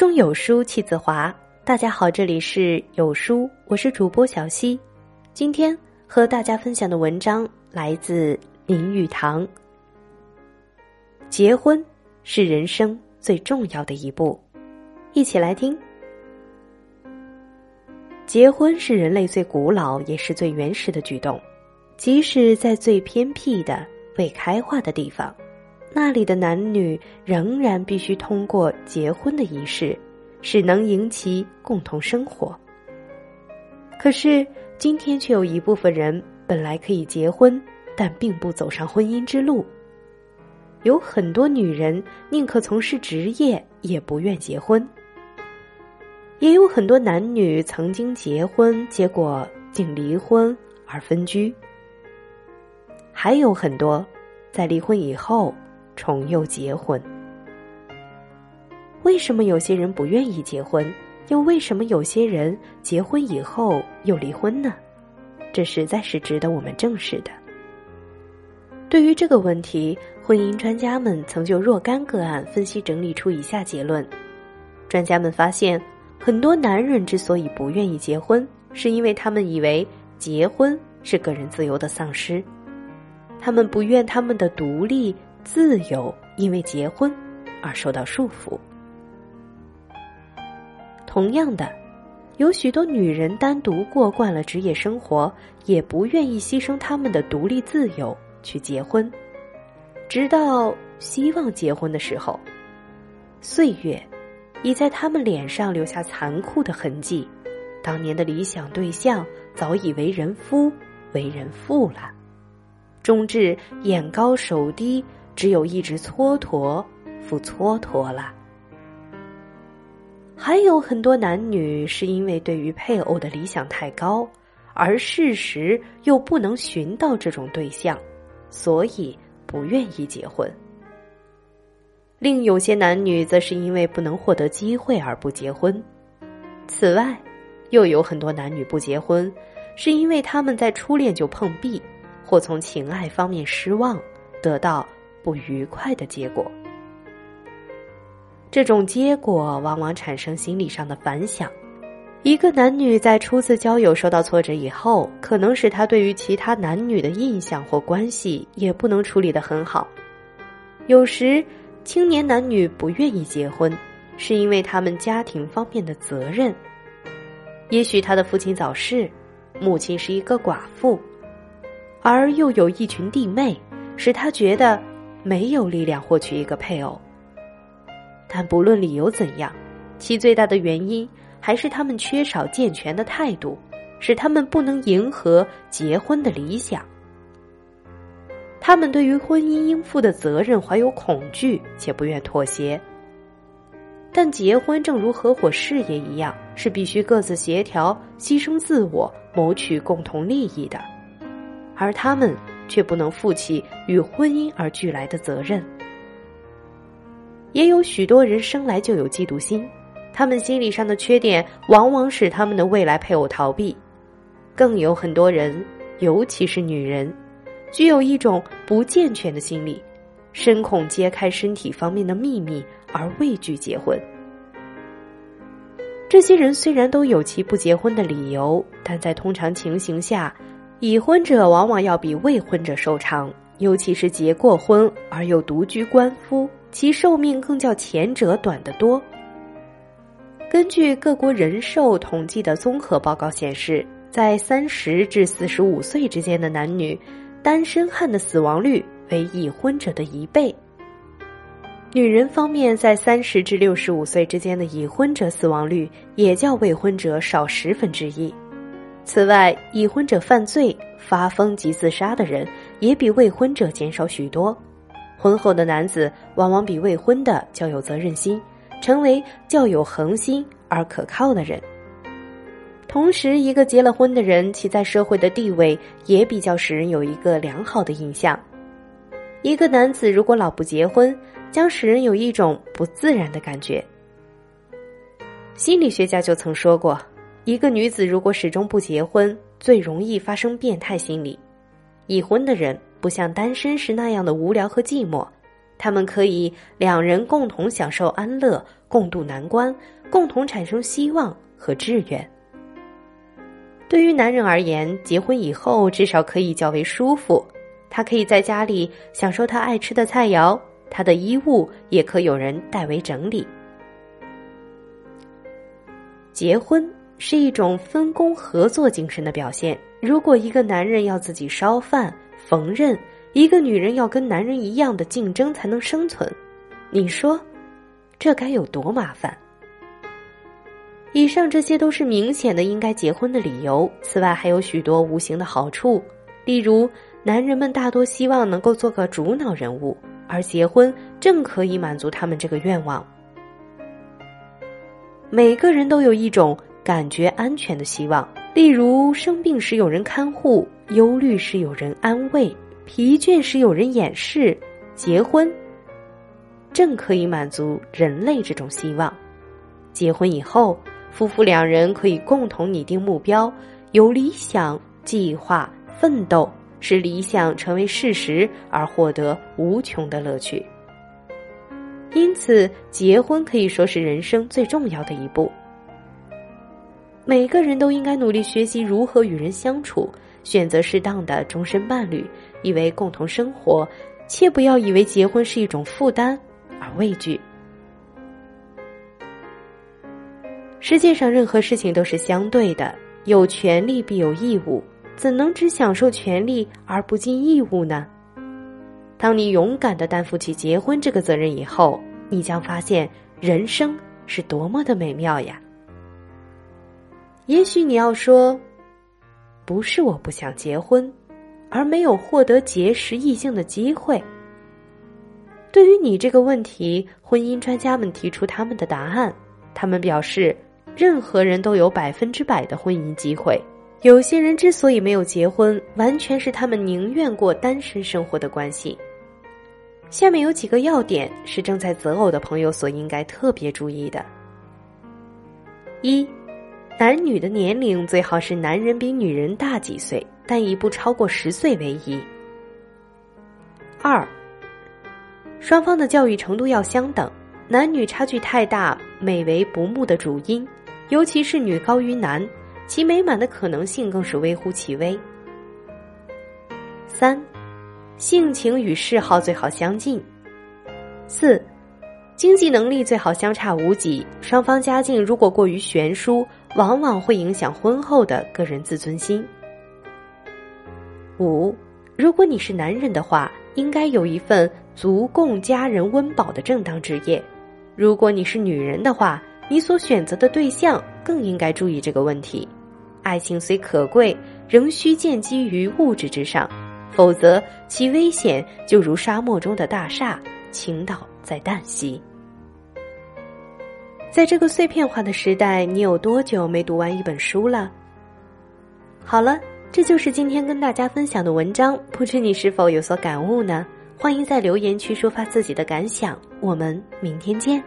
中有书气自华。大家好，这里是有书，我是主播小溪。今天和大家分享的文章来自林语堂。结婚是人生最重要的一步，一起来听。结婚是人类最古老也是最原始的举动，即使在最偏僻的未开化的地方。那里的男女仍然必须通过结婚的仪式，使能引起共同生活。可是今天却有一部分人本来可以结婚，但并不走上婚姻之路。有很多女人宁可从事职业，也不愿结婚。也有很多男女曾经结婚，结果竟离婚而分居。还有很多在离婚以后。重又结婚，为什么有些人不愿意结婚？又为什么有些人结婚以后又离婚呢？这实在是值得我们正视的。对于这个问题，婚姻专家们曾就若干个案分析整理出以下结论：专家们发现，很多男人之所以不愿意结婚，是因为他们以为结婚是个人自由的丧失，他们不愿他们的独立。自由因为结婚而受到束缚。同样的，有许多女人单独过惯了职业生活，也不愿意牺牲他们的独立自由去结婚。直到希望结婚的时候，岁月已在他们脸上留下残酷的痕迹。当年的理想对象早已为人夫、为人父了，终至眼高手低。只有一直蹉跎，复蹉跎了。还有很多男女是因为对于配偶的理想太高，而事实又不能寻到这种对象，所以不愿意结婚。另有些男女则是因为不能获得机会而不结婚。此外，又有很多男女不结婚，是因为他们在初恋就碰壁，或从情爱方面失望，得到。不愉快的结果，这种结果往往产生心理上的反响。一个男女在初次交友受到挫折以后，可能使他对于其他男女的印象或关系也不能处理的很好。有时，青年男女不愿意结婚，是因为他们家庭方面的责任。也许他的父亲早逝，母亲是一个寡妇，而又有一群弟妹，使他觉得。没有力量获取一个配偶，但不论理由怎样，其最大的原因还是他们缺少健全的态度，使他们不能迎合结婚的理想。他们对于婚姻应负的责任怀有恐惧，且不愿妥协。但结婚正如合伙事业一样，是必须各自协调、牺牲自我，谋取共同利益的，而他们。却不能负起与婚姻而俱来的责任。也有许多人生来就有嫉妒心，他们心理上的缺点往往使他们的未来配偶逃避。更有很多人，尤其是女人，具有一种不健全的心理，深恐揭开身体方面的秘密而畏惧结婚。这些人虽然都有其不结婚的理由，但在通常情形下。已婚者往往要比未婚者寿长，尤其是结过婚而又独居官夫，其寿命更较前者短得多。根据各国人寿统计的综合报告显示，在三十至四十五岁之间的男女，单身汉的死亡率为已婚者的一倍。女人方面，在三十至六十五岁之间的已婚者死亡率也较未婚者少十分之一。此外，已婚者犯罪、发疯及自杀的人也比未婚者减少许多。婚后的男子往往比未婚的较有责任心，成为较有恒心而可靠的人。同时，一个结了婚的人，其在社会的地位也比较使人有一个良好的印象。一个男子如果老不结婚，将使人有一种不自然的感觉。心理学家就曾说过。一个女子如果始终不结婚，最容易发生变态心理。已婚的人不像单身时那样的无聊和寂寞，他们可以两人共同享受安乐，共度难关，共同产生希望和志愿。对于男人而言，结婚以后至少可以较为舒服，他可以在家里享受他爱吃的菜肴，他的衣物也可有人代为整理。结婚是一种分工合作精神的表现。如果一个男人要自己烧饭、缝纫，一个女人要跟男人一样的竞争才能生存，你说，这该有多麻烦？以上这些都是明显的应该结婚的理由。此外，还有许多无形的好处，例如，男人们大多希望能够做个主脑人物，而结婚正可以满足他们这个愿望。每个人都有一种感觉安全的希望，例如生病时有人看护，忧虑时有人安慰，疲倦时有人掩饰。结婚正可以满足人类这种希望。结婚以后。夫妇两人可以共同拟定目标，有理想、计划、奋斗，使理想成为事实，而获得无穷的乐趣。因此，结婚可以说是人生最重要的一步。每个人都应该努力学习如何与人相处，选择适当的终身伴侣，以为共同生活。切不要以为结婚是一种负担而畏惧。世界上任何事情都是相对的，有权利必有义务，怎能只享受权利而不尽义务呢？当你勇敢的担负起结婚这个责任以后，你将发现人生是多么的美妙呀！也许你要说，不是我不想结婚，而没有获得结识异性的机会。对于你这个问题，婚姻专家们提出他们的答案，他们表示。任何人都有百分之百的婚姻机会。有些人之所以没有结婚，完全是他们宁愿过单身生活的关系。下面有几个要点是正在择偶的朋友所应该特别注意的：一，男女的年龄最好是男人比女人大几岁，但以不超过十岁为宜；二，双方的教育程度要相等，男女差距太大，美为不睦的主因。尤其是女高于男，其美满的可能性更是微乎其微。三，性情与嗜好最好相近。四，经济能力最好相差无几。双方家境如果过于悬殊，往往会影响婚后的个人自尊心。五，如果你是男人的话，应该有一份足供家人温饱的正当职业；如果你是女人的话，你所选择的对象更应该注意这个问题。爱情虽可贵，仍需建基于物质之上，否则其危险就如沙漠中的大厦倾倒在旦夕。在这个碎片化的时代，你有多久没读完一本书了？好了，这就是今天跟大家分享的文章，不知你是否有所感悟呢？欢迎在留言区抒发自己的感想，我们明天见。